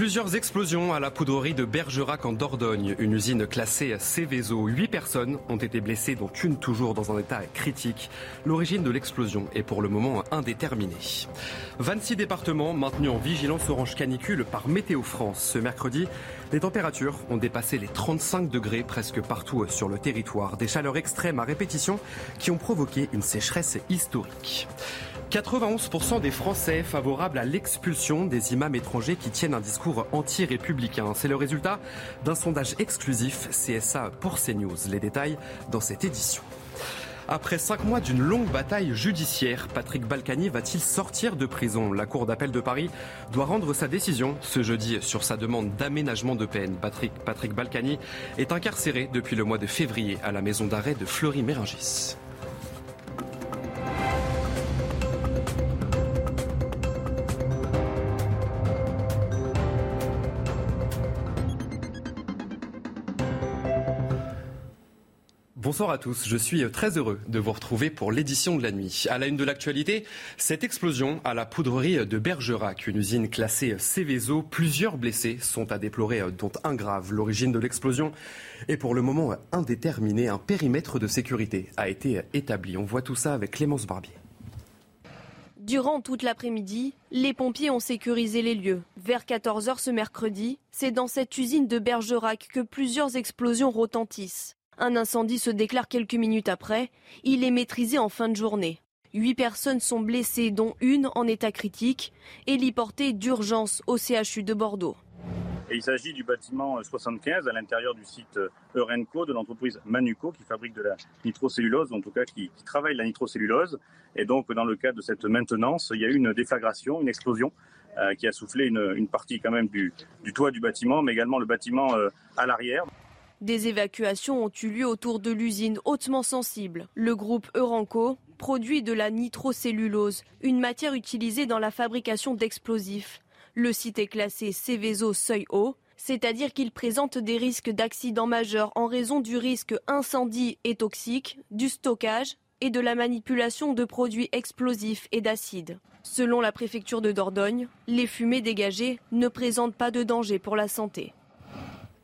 Plusieurs explosions à la poudrerie de Bergerac en Dordogne, une usine classée Céveso. Huit personnes ont été blessées, dont une toujours dans un état critique. L'origine de l'explosion est pour le moment indéterminée. 26 départements maintenus en vigilance orange canicule par Météo France. Ce mercredi, les températures ont dépassé les 35 degrés presque partout sur le territoire. Des chaleurs extrêmes à répétition qui ont provoqué une sécheresse historique. 91% des Français favorables à l'expulsion des imams étrangers qui tiennent un discours anti-républicain. C'est le résultat d'un sondage exclusif CSA pour CNews. Les détails dans cette édition. Après cinq mois d'une longue bataille judiciaire, Patrick Balkany va-t-il sortir de prison? La Cour d'appel de Paris doit rendre sa décision ce jeudi sur sa demande d'aménagement de peine. Patrick, Patrick Balkany est incarcéré depuis le mois de février à la maison d'arrêt de Fleury-Méringis. Bonsoir à tous, je suis très heureux de vous retrouver pour l'édition de la nuit. À la une de l'actualité, cette explosion à la poudrerie de Bergerac, une usine classée Céveso. Plusieurs blessés sont à déplorer, dont un grave. L'origine de l'explosion est pour le moment indéterminée. Un périmètre de sécurité a été établi. On voit tout ça avec Clémence Barbier. Durant toute l'après-midi, les pompiers ont sécurisé les lieux. Vers 14h ce mercredi, c'est dans cette usine de Bergerac que plusieurs explosions retentissent. Un incendie se déclare quelques minutes après. Il est maîtrisé en fin de journée. Huit personnes sont blessées, dont une en état critique, héliportée d'urgence au CHU de Bordeaux. il s'agit du bâtiment 75 à l'intérieur du site Eurenco de l'entreprise Manuco qui fabrique de la nitrocellulose, en tout cas qui, travaille la nitrocellulose. Et donc dans le cadre de cette maintenance, il y a eu une déflagration, une explosion euh, qui a soufflé une, partie quand même du, toit du bâtiment, mais également le bâtiment euh, à l'arrière. Des évacuations ont eu lieu autour de l'usine hautement sensible. Le groupe Euranco produit de la nitrocellulose, une matière utilisée dans la fabrication d'explosifs. Le site est classé Céveso seuil haut, c'est-à-dire qu'il présente des risques d'accidents majeurs en raison du risque incendie et toxique, du stockage et de la manipulation de produits explosifs et d'acides. Selon la préfecture de Dordogne, les fumées dégagées ne présentent pas de danger pour la santé.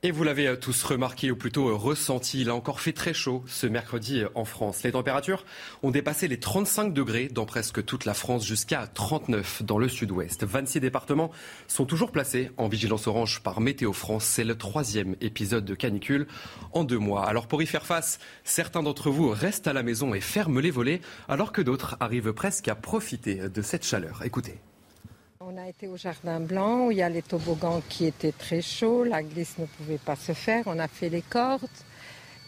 Et vous l'avez euh, tous remarqué, ou plutôt euh, ressenti, il a encore fait très chaud ce mercredi euh, en France. Les températures ont dépassé les 35 degrés dans presque toute la France, jusqu'à 39 dans le sud-ouest. 26 départements sont toujours placés en vigilance orange par Météo France. C'est le troisième épisode de canicule en deux mois. Alors pour y faire face, certains d'entre vous restent à la maison et ferment les volets, alors que d'autres arrivent presque à profiter de cette chaleur. Écoutez. On a été au Jardin Blanc où il y a les toboggans qui étaient très chauds, la glisse ne pouvait pas se faire, on a fait les cordes.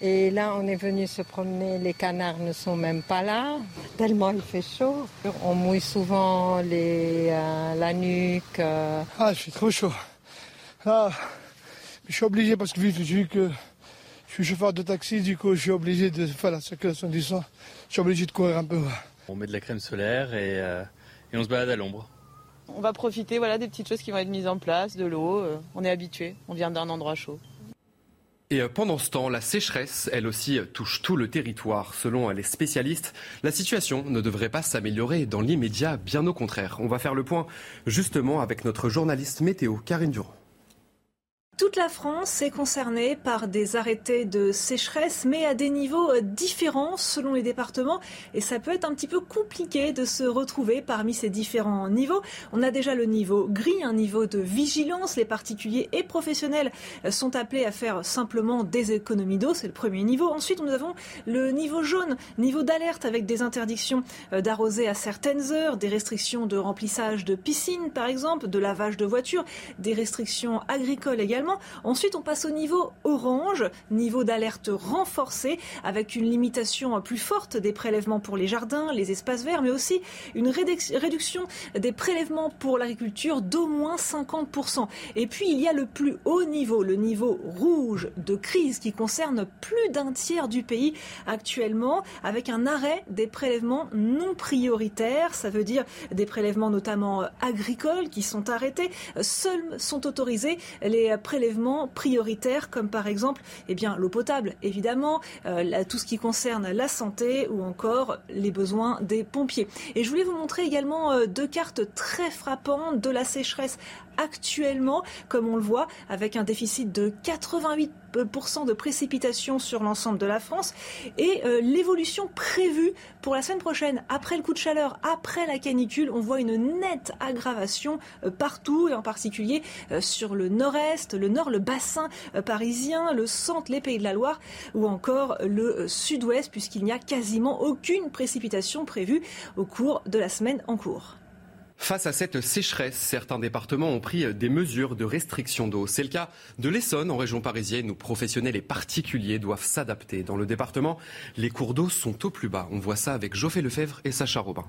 Et là, on est venu se promener, les canards ne sont même pas là, tellement il fait chaud. On mouille souvent les, euh, la nuque. Euh. Ah, je suis trop chaud. Ah, je suis obligé parce que vu que je suis chauffeur de taxi, du coup, je suis obligé de faire la circulation du sang. Je suis obligé de courir un peu. On met de la crème solaire et, euh, et on se balade à l'ombre. On va profiter voilà, des petites choses qui vont être mises en place, de l'eau. Euh, on est habitué, on vient d'un endroit chaud. Et euh, pendant ce temps, la sécheresse, elle aussi, touche tout le territoire. Selon les spécialistes, la situation ne devrait pas s'améliorer dans l'immédiat, bien au contraire. On va faire le point justement avec notre journaliste météo, Karine Durand. Toute la France est concernée par des arrêtés de sécheresse, mais à des niveaux euh, différents selon les départements. Et ça peut être un petit peu compliqué de se retrouver parmi ces différents niveaux. On a déjà le niveau gris, un niveau de vigilance. Les particuliers et professionnels euh, sont appelés à faire simplement des économies d'eau. C'est le premier niveau. Ensuite, nous avons le niveau jaune, niveau d'alerte avec des interdictions euh, d'arroser à certaines heures, des restrictions de remplissage de piscines, par exemple, de lavage de voitures, des restrictions agricoles également Ensuite, on passe au niveau orange, niveau d'alerte renforcé, avec une limitation plus forte des prélèvements pour les jardins, les espaces verts, mais aussi une réduction des prélèvements pour l'agriculture d'au moins 50%. Et puis, il y a le plus haut niveau, le niveau rouge de crise qui concerne plus d'un tiers du pays actuellement, avec un arrêt des prélèvements non prioritaires. Ça veut dire des prélèvements notamment agricoles qui sont arrêtés. Seuls sont autorisés les prélèvements prioritaires, comme par exemple eh bien, l'eau potable, évidemment, euh, tout ce qui concerne la santé ou encore les besoins des pompiers. Et je voulais vous montrer également euh, deux cartes très frappantes de la sécheresse actuellement, comme on le voit, avec un déficit de 88% de précipitations sur l'ensemble de la France et euh, l'évolution prévue pour la semaine prochaine, après le coup de chaleur, après la canicule, on voit une nette aggravation euh, partout et en particulier euh, sur le nord-est, le nord, le bassin parisien, le centre, les Pays de la Loire ou encore le sud-ouest puisqu'il n'y a quasiment aucune précipitation prévue au cours de la semaine en cours. Face à cette sécheresse, certains départements ont pris des mesures de restriction d'eau. C'est le cas de l'Essonne en région parisienne où professionnels et particuliers doivent s'adapter. Dans le département, les cours d'eau sont au plus bas. On voit ça avec Geoffrey Lefebvre et Sacha Robin.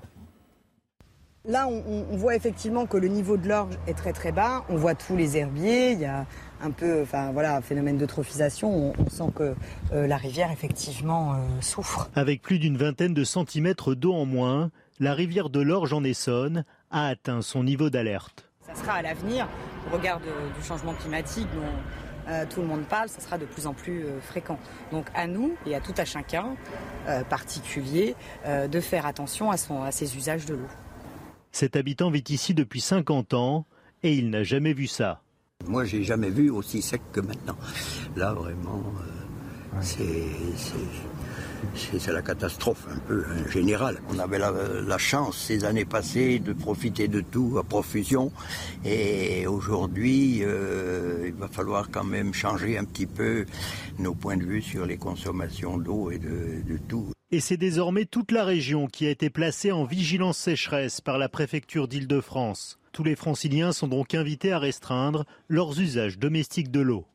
Là, on, voit effectivement que le niveau de l'orge est très très bas. On voit tous les herbiers. Il y a un peu, enfin voilà, un phénomène d'eutrophisation. On, sent que euh, la rivière effectivement euh, souffre. Avec plus d'une vingtaine de centimètres d'eau en moins, la rivière de l'Orge en Essonne a atteint son niveau d'alerte. Ça sera à l'avenir, au regard du changement climatique dont euh, tout le monde parle, ça sera de plus en plus euh, fréquent. Donc à nous et à tout à chacun, euh, particulier, de faire attention à, son, à ses usages de l'eau. Cet habitant vit ici depuis 50 ans et il n'a jamais vu ça. Moi, j'ai jamais vu aussi sec que maintenant. Là, vraiment, c'est c'est la catastrophe un peu en général. On avait la, chance ces années passées de profiter de tout à profusion et aujourd'hui euh, il va falloir quand même changer un petit peu nos points de vue sur les consommations d'eau et de, de tout. Et c'est désormais toute la région qui a été placée en vigilance sécheresse par la préfecture d'Île-de-France. Tous les franciliens sont donc invités à restreindre leurs usages domestiques de l'eau.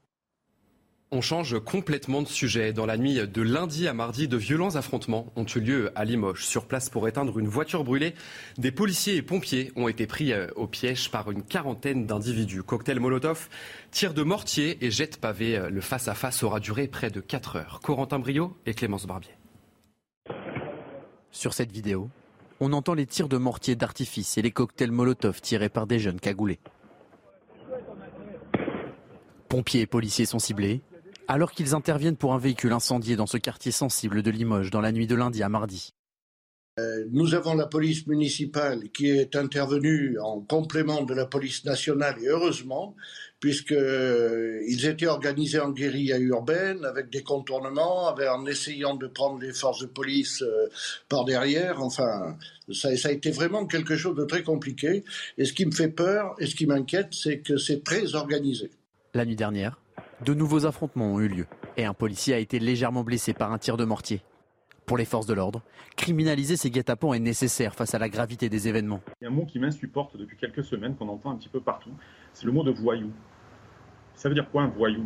On change complètement de sujet. Dans la nuit de lundi à mardi, de violents affrontements ont eu lieu à Limoges. Sur place pour éteindre une voiture brûlée, des policiers et pompiers ont été pris euh, au piège par une quarantaine d'individus. Cocktail Molotov, tir de mortier et jet de pavé. Le face-à-face aura duré près de 4 heures. Corentin Brio et Clémence Barbier. Sur cette vidéo, on entend les tirs de mortier d'artifice et les cocktails Molotov tirés par des jeunes cagoulés. Pompiers et policiers sont ciblés alors qu'ils interviennent pour un véhicule incendié dans ce quartier sensible de Limoges dans la nuit de lundi à mardi. Euh, nous avons la police municipale qui est intervenue en complément de la police nationale et heureusement, puisqu'ils euh, étaient organisés en guérilla urbaine avec des contournements, en essayant de prendre les forces de police euh, par derrière. Enfin, ça, ça, a été vraiment quelque chose de très compliqué. Et ce qui me fait peur et ce qui m'inquiète, c'est que c'est très organisé. La nuit dernière, de nouveaux affrontements ont eu lieu et un policier a été légèrement blessé par un tir de mortier. Pour les forces de l'ordre, criminaliser ces guet-apens est nécessaire face à la gravité des événements. Il y a un mot qui m'insupporte depuis quelques semaines, qu'on entend un petit peu partout, c'est le mot de voyou. Ça veut dire quoi un voyou?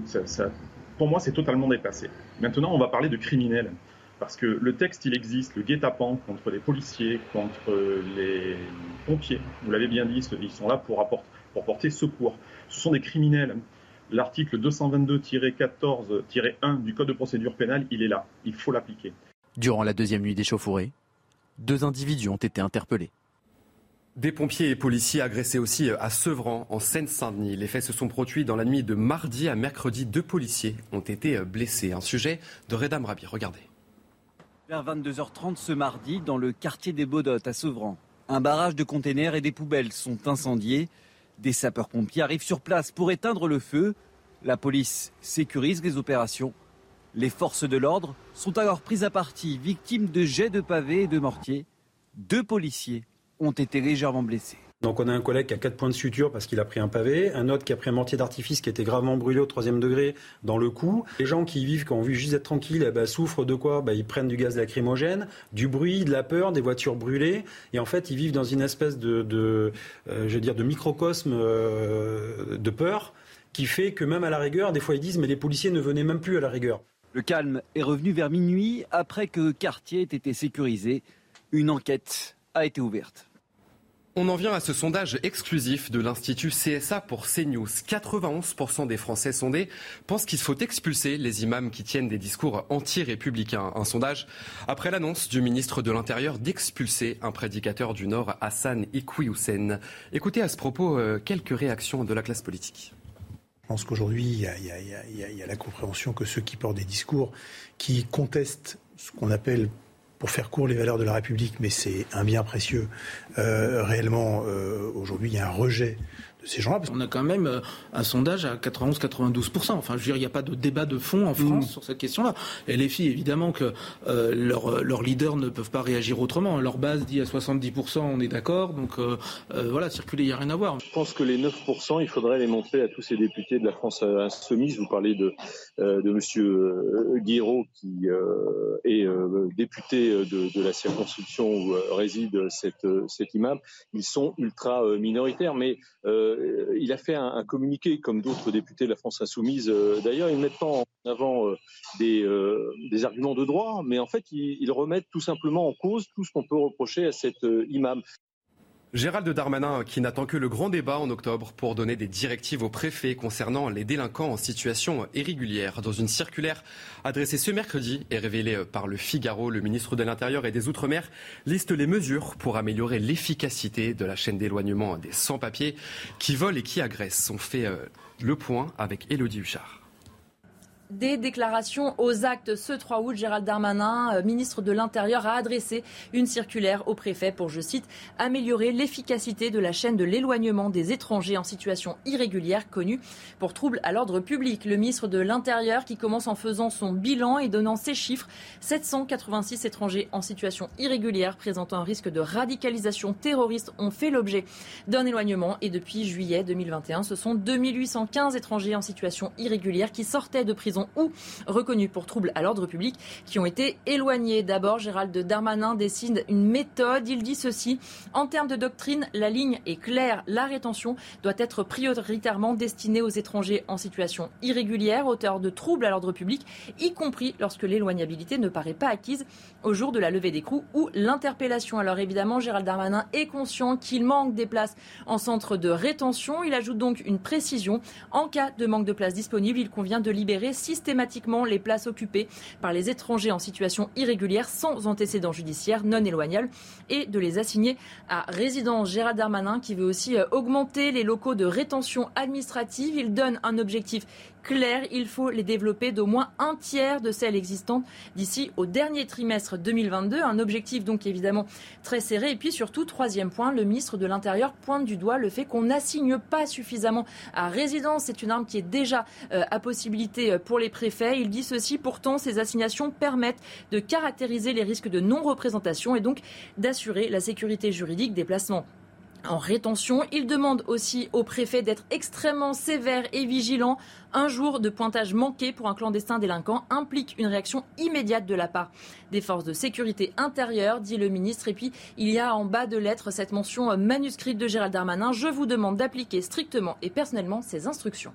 Pour moi, c'est totalement dépassé. Maintenant, on va parler de criminel. Parce que le texte, il existe, le guet-apens contre les policiers, contre les pompiers. Vous l'avez bien dit, ils sont là pour, apporter, pour porter secours. Ce sont des criminels l'article 222-14-1 du Code de procédure pénale, il est là. Il faut l'appliquer. Durant la deuxième nuit d'échauffourée, deux individus ont été interpellés. Des pompiers et policiers agressés aussi à Sevran, en Seine-Saint-Denis. Les faits se sont produits dans la nuit de mardi à mercredi. Deux policiers ont été blessés. Un sujet de Redam Rabi. Regardez. Vers 22h30 ce mardi, dans le quartier des Baudottes à Sevran, un barrage de containers et des poubelles sont incendiés. Des sapeurs-pompiers arrivent sur place pour éteindre le feu. La police sécurise les opérations. Les forces de l'ordre sont alors prises à partie, victimes de jets de pavés et de mortiers. Deux policiers ont été légèrement blessés. Donc on a un collègue qui a quatre points de suture parce qu'il a pris un pavé, un autre qui a pris un mortier d'artifice qui été gravement brûlé au troisième degré dans le cou. Les gens qui vivent, qui ont vu juste être tranquilles, eh ben, souffrent de quoi? Ben, Ils prennent du gaz lacrymogène, du bruit, de la peur, des voitures brûlées. Et en fait, ils vivent dans une espèce de, de euh, je veux dire, de microcosme euh, de peur qui fait que même à la rigueur, des fois ils disent mais les policiers ne venaient même plus à la rigueur. Le calme est revenu vers minuit après que le quartier ait été sécurisé. Une enquête a été ouverte. On en vient à ce sondage exclusif de l'Institut CSA pour CNews. 91% des Français sondés pensent qu'il faut expulser les imams qui tiennent des discours anti-républicains. Un sondage après l'annonce du ministre de l'Intérieur d'expulser un prédicateur du Nord, Hassan Ikwi Écoutez à ce propos euh, quelques réactions de la classe politique. Je pense qu'aujourd'hui, il, il y, a la compréhension que ceux qui portent des discours qui contestent ce qu'on appelle pour faire court les valeurs de la République, mais c'est un bien précieux. Euh, réellement, euh, aujourd'hui, il y a un rejet de ces gens-là. On a quand même euh, un sondage à 91-92%. Enfin, je veux dire, il n'y a pas de débat de fond en France mm. sur cette question-là. Et les filles, évidemment que euh, leurs leur leaders ne peuvent pas réagir autrement. Leur base dit à 70%, on est d'accord. Donc euh, voilà, circuler, il n'y a rien à voir. Je pense que les 9%, il faudrait les montrer à tous ces députés de la France insoumise. Vous parlez de, de M. Guiraud, qui est député de, de, la circonscription où réside cette, cet imam. Ils sont ultra minoritaires, mais euh, il a fait un, communiqué, comme d'autres députés de la France insoumise euh, d'ailleurs, ils mettent en avant euh, des, arguments de droit, mais en fait, ils remettent tout simplement en cause tout ce qu'on peut reprocher à cet imam. Gérald Darmanin qui n'attend que le grand débat en octobre pour donner des directives aux préfets concernant les délinquants en situation irrégulière. Dans une circulaire adressée ce mercredi et révélée par le Figaro, le ministre de l'Intérieur et des Outre-mer liste les mesures pour améliorer l'efficacité de la chaîne d'éloignement des sans-papiers qui volent et qui agressent. On fait euh, le point avec Élodie Huchard des déclarations aux actes. Ce 3 août, Gérald Darmanin, euh, ministre de l'Intérieur, a adressé une circulaire au préfet pour, je cite, améliorer l'efficacité de la chaîne de l'éloignement des étrangers en situation irrégulière connue pour troubles à l'ordre public. Le ministre de l'Intérieur qui commence en faisant son bilan et donnant ses chiffres. 786 étrangers en situation irrégulière présentant un risque de radicalisation terroriste ont fait l'objet d'un éloignement et depuis juillet 2021, ce sont 2815 étrangers en situation irrégulière qui sortaient de prison ou reconnus pour troubles à l'ordre public qui ont été éloignés. D'abord, Gérald Darmanin décide une méthode. Il dit ceci. En termes de doctrine, la ligne est claire. La rétention doit être prioritairement destinée aux étrangers en situation irrégulière, auteurs de troubles à l'ordre public, y compris lorsque l'éloignabilité ne paraît pas acquise au jour de la levée d'écrou ou l'interpellation. Alors évidemment, Gérald Darmanin est conscient qu'il manque des places en centre de rétention. Il ajoute donc une précision. En cas de manque de places disponibles, il convient de libérer systématiquement les places occupées par les étrangers en situation irrégulière sans antécédent judiciaire non éloignable et de les assigner à résidence. Gérald Darmanin qui veut aussi euh, augmenter les locaux de rétention administrative. Il donne un objectif clair. Il faut les développer d'au moins un tiers de celles existantes d'ici au dernier trimestre 2022. Un objectif donc évidemment très serré. Et puis surtout, troisième point, le ministre de l'Intérieur pointe du doigt le fait qu'on n'assigne pas suffisamment à résidence. C'est une arme qui est déjà euh, à possibilité euh, pour les préfets. Il dit ceci, pourtant, ces assignations permettent de caractériser les risques de non-représentation et donc d'assurer la sécurité juridique des placements en rétention. Il demande aussi au préfet d'être extrêmement sévère et vigilant. Un jour de pointage manqué pour un clandestin délinquant implique une réaction immédiate de la part des forces de sécurité intérieure, dit le ministre. Et puis, il y a en bas de lettre cette mention manuscrite de Gérald Darmanin. Je vous demande d'appliquer strictement et personnellement ces instructions.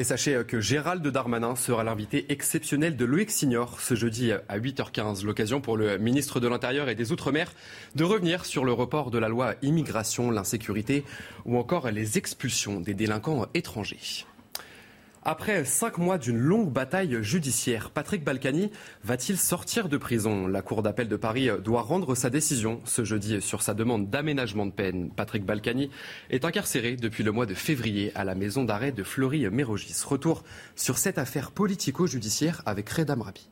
Et sachez que Gérald Darmanin sera l'invité exceptionnel de Loïc Signor ce jeudi à 8h15. L'occasion pour le ministre de l'Intérieur et des Outre-mer de revenir sur le report de la loi immigration, l'insécurité ou encore les expulsions des délinquants étrangers. Après cinq mois d'une longue bataille judiciaire, Patrick Balkany va-t-il sortir de prison? La Cour d'appel de Paris doit rendre sa décision ce jeudi sur sa demande d'aménagement de peine. Patrick Balkany est incarcéré depuis le mois de février à la maison d'arrêt de Fleury-Mérogis. Retour sur cette affaire politico-judiciaire avec Reda Mrabi.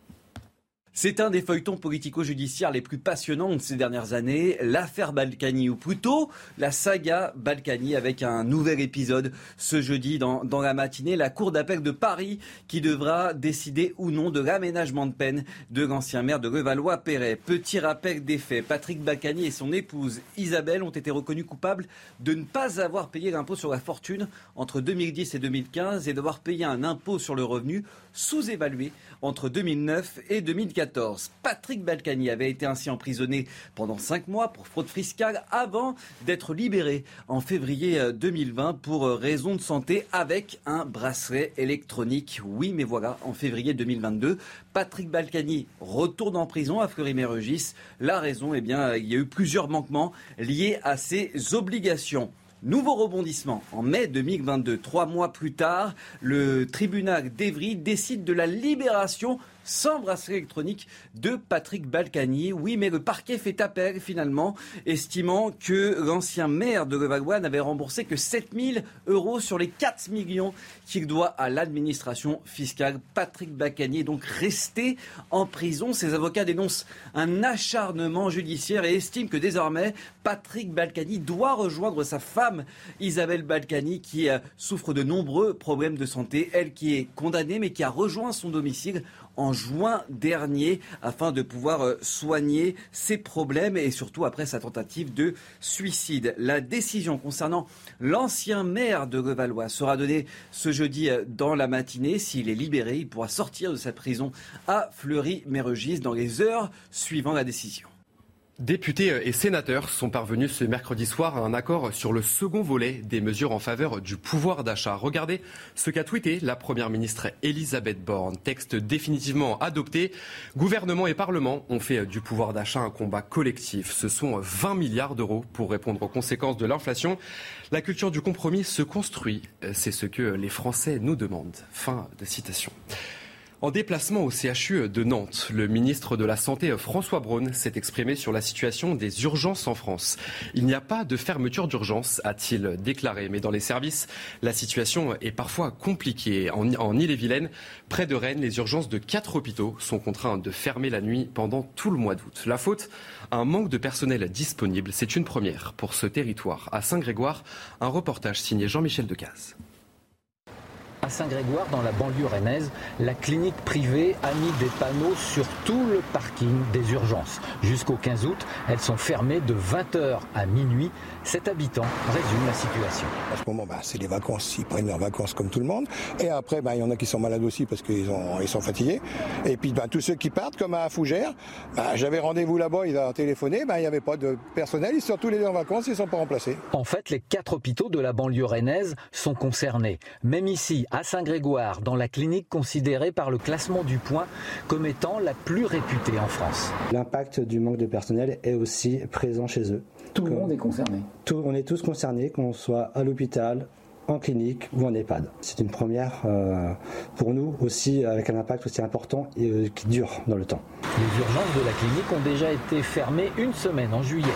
C'est un des feuilletons politico-judiciaires les plus passionnants de ces dernières années, l'affaire Balkany, ou plutôt la saga Balkany, avec un nouvel épisode ce jeudi dans, la matinée. La Cour d'appel de Paris qui devra décider ou non de l'aménagement de peine de l'ancien maire de Levallois-Perret. Petit rappel des faits, Patrick Balkany et son épouse Isabelle ont été reconnus coupables de ne pas avoir payé l'impôt sur la fortune entre 2010 et 2015 et d'avoir payé un impôt sur le revenu sous-évalué entre 2009 et 2014. 2014. Patrick Balkany avait été ainsi emprisonné pendant cinq mois pour fraude fiscale avant d'être libéré en février 2020 pour raison de santé avec un bracelet électronique. Oui, mais voilà, en février 2022, Patrick Balkany retourne en prison à Fleury-Mérogis. La raison, eh bien, il y a eu plusieurs manquements liés à ses obligations. Nouveau rebondissement. En mai 2022, trois mois plus tard, le tribunal d'Evry décide de la libération sans bracelet électronique de Patrick Balkany. Oui, mais le parquet fait appel finalement, estimant que l'ancien maire de Levallois n'avait remboursé que 7000 euros sur les 4 millions qu'il doit à l'administration fiscale. Patrick Balkany est donc resté en prison. Ses avocats dénoncent un acharnement judiciaire et estiment que désormais Patrick Balkany doit rejoindre sa femme Isabelle Balkany qui euh, souffre de nombreux problèmes de santé. Elle qui est condamnée mais qui a rejoint son domicile en juin dernier afin de pouvoir euh, soigner ses problèmes et surtout après sa tentative de suicide. La décision concernant l'ancien maire de Levallois sera donnée ce jeudi euh, dans la matinée. S'il est libéré, il pourra sortir de sa prison à Fleury-Mérogis dans les heures suivant la décision. Députés et sénateurs sont parvenus ce mercredi soir à un accord sur le second volet des mesures en faveur du pouvoir d'achat. Regardez ce qu'a tweeté la Première ministre Elisabeth Borne. Texte définitivement adopté. Gouvernement et Parlement ont fait du pouvoir d'achat un combat collectif. Ce sont 20 milliards d'euros pour répondre aux conséquences de l'inflation. La culture du compromis se construit. C'est ce que les Français nous demandent. Fin de citation. En déplacement au CHU de Nantes, le ministre de la Santé François Braun s'est exprimé sur la situation des urgences en France. Il n'y a pas de fermeture d'urgence, a-t-il déclaré, mais dans les services, la situation est parfois compliquée. En, Ille-et-Vilaine, près de Rennes, les urgences de quatre hôpitaux sont contraintes de fermer la nuit pendant tout le mois d'août. La faute un manque de personnel disponible. C'est une première pour ce territoire. À Saint-Grégoire, un reportage signé Jean-Michel Decaze. À Saint-Grégoire, dans la banlieue rennaise, la clinique privée a mis des panneaux sur tout le parking des urgences. Jusqu'au 15 août, elles sont fermées de 20h à minuit. Cet habitant résume la situation. En ce moment, bah, c'est les vacances. Ils prennent leurs vacances comme tout le monde. Et après, bah, il y en a qui sont malades aussi parce qu'ils ils sont fatigués. Et puis, bah, tous ceux qui partent, comme à Fougères, j'avais rendez-vous là-bas, ils ont téléphoné. Il n'y avait pas de personnel. Ils sont tous les deux en vacances. Ils ne sont pas remplacés. En fait, les quatre hôpitaux de la banlieue rennaise sont concernés. Même ici, à Saint-Grégoire, dans la clinique considérée par le classement du point comme étant la plus réputée en France. L'impact du manque de personnel est aussi présent chez eux. Tout le monde est concerné. Tout, on est tous concernés, qu'on soit à l'hôpital, en clinique ou en EHPAD. C'est une première euh, pour nous aussi avec un impact aussi important et euh, qui dure dans le temps. Les urgences de la clinique ont déjà été fermées une semaine en juillet.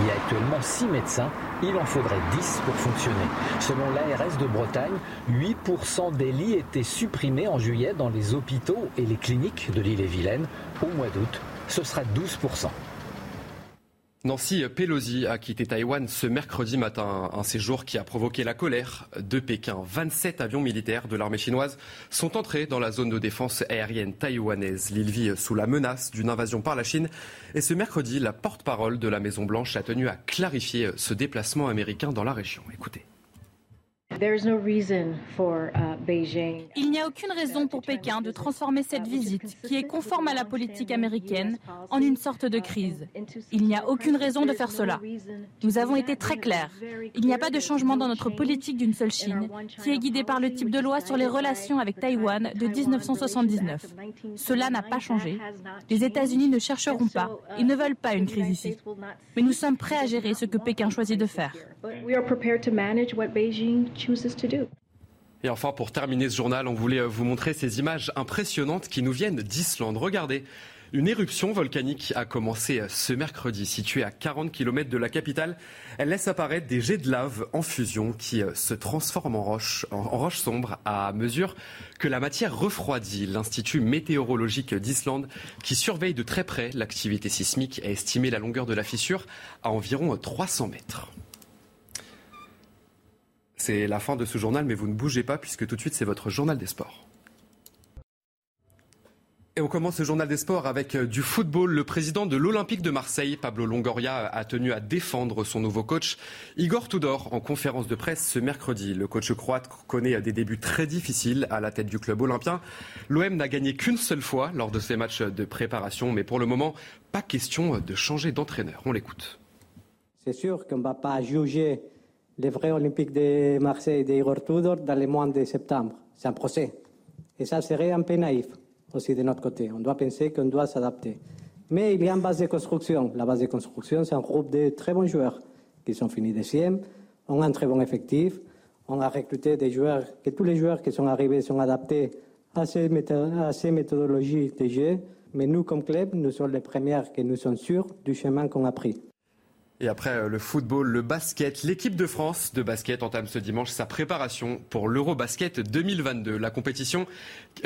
Il y a actuellement 6 médecins, il en faudrait 10 pour fonctionner. Selon l'ARS de Bretagne, 8% des lits étaient supprimés en juillet dans les hôpitaux et les cliniques de l'île et Vilaine. Au mois d'août, ce sera 12%. Nancy Pelosi a quitté Taïwan ce mercredi matin, un séjour qui a provoqué la colère de Pékin. 27 avions militaires de l'armée chinoise sont entrés dans la zone de défense aérienne taïwanaise. L'île vit sous la menace d'une invasion par la Chine. Et ce mercredi, la porte-parole de la Maison-Blanche a tenu à clarifier ce déplacement américain dans la région. Écoutez. Il n'y a aucune raison pour Pékin de transformer cette visite, qui est conforme à la politique américaine, en une sorte de crise. Il n'y a aucune raison de faire cela. Nous avons été très clairs. Il n'y a pas de changement dans notre politique d'une seule Chine, qui est guidée par le type de loi sur les relations avec Taïwan de 1979. Cela n'a pas changé. Les États-Unis ne chercheront pas et ne veulent pas une crise ici. Mais nous sommes prêts à gérer ce que Pékin choisit de faire. Et enfin, pour terminer ce journal, on voulait vous montrer ces images impressionnantes qui nous viennent d'Islande. Regardez, une éruption volcanique a commencé ce mercredi, située à 40 km de la capitale. Elle laisse apparaître des jets de lave en fusion qui se transforment en roche, en roche sombre à mesure que la matière refroidit. L'Institut météorologique d'Islande, qui surveille de très près l'activité sismique, a estimé la longueur de la fissure à environ 300 mètres. C'est la fin de ce journal, mais vous ne bougez pas puisque tout de suite c'est votre journal des sports. Et on commence ce journal des sports avec euh, du football. Le président de l'Olympique de Marseille, Pablo Longoria, a tenu à défendre son nouveau coach, Igor Tudor, en conférence de presse ce mercredi. Le coach croate connaît des débuts très difficiles à la tête du club olympien. L'OM n'a gagné qu'une seule fois lors de ses matchs de préparation, mais pour le moment, pas question de changer d'entraîneur. On l'écoute. C'est sûr qu'on ne va pas juger les vrais Olympiques de Marseille d'Igor Tudor dans les mois de septembre. C'est un procès. Et ça serait un peu naïf aussi de notre côté. On doit penser qu'on doit s'adapter. Mais il y a une base de construction. La base de construction, c'est un groupe de très bons joueurs qui sont finis deuxième. On a un très bon effectif. On a recruté des joueurs, que tous les joueurs qui sont arrivés sont adaptés à ces, méthodologies de jeu. Mais nous, comme club, nous sommes les premiers que nous sommes sûrs du chemin qu'on a pris. Et après euh, le football, le basket, l'équipe de France de basket entame ce dimanche sa préparation pour l'Eurobasket 2022. La compétition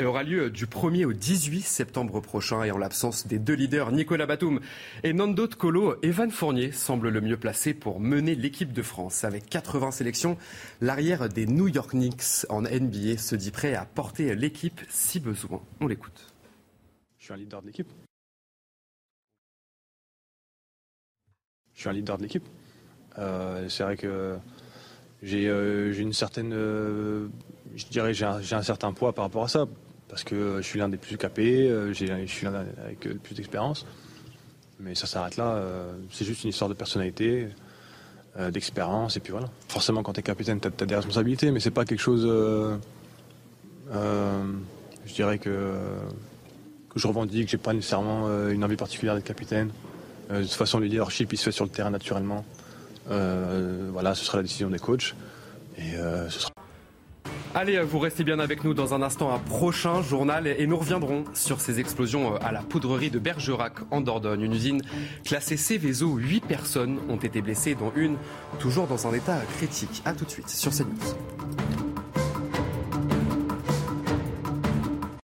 aura lieu du 1er au 18 septembre prochain et en l'absence des deux leaders Nicolas Batum et Nando Colo, Evan Fournier semble le mieux placé pour mener l'équipe de France. Avec 80 sélections, l'arrière des New York Knicks en NBA se dit prêt à porter l'équipe si besoin. On l'écoute. Je suis un leader de l'équipe. Je suis un leader de l'équipe. Euh, c'est vrai que j'ai euh, une certaine. Euh, je dirais j'ai un, certain poids par rapport à ça. Parce que je suis l'un des plus capés, je suis l'un avec le plus d'expérience. Mais ça s'arrête là. c'est juste une histoire de personnalité, d'expérience, et puis voilà. Forcément, quand tu es capitaine, tu as, des responsabilités, mais c'est pas quelque chose. je dirais que, que je revendique, j'ai pas nécessairement une envie particulière d'être capitaine. Euh, de toute façon, le leadership, il se fait sur le terrain naturellement. Euh, voilà, ce sera la décision des coachs. Et euh, ce sera... Allez, vous restez bien avec nous dans un instant, un prochain journal et nous reviendrons sur ces explosions à la poudrerie de Bergerac en Dordogne, une usine classée Céveso. Huit personnes ont été blessées, dont une toujours dans un état critique. A tout de suite sur CNews.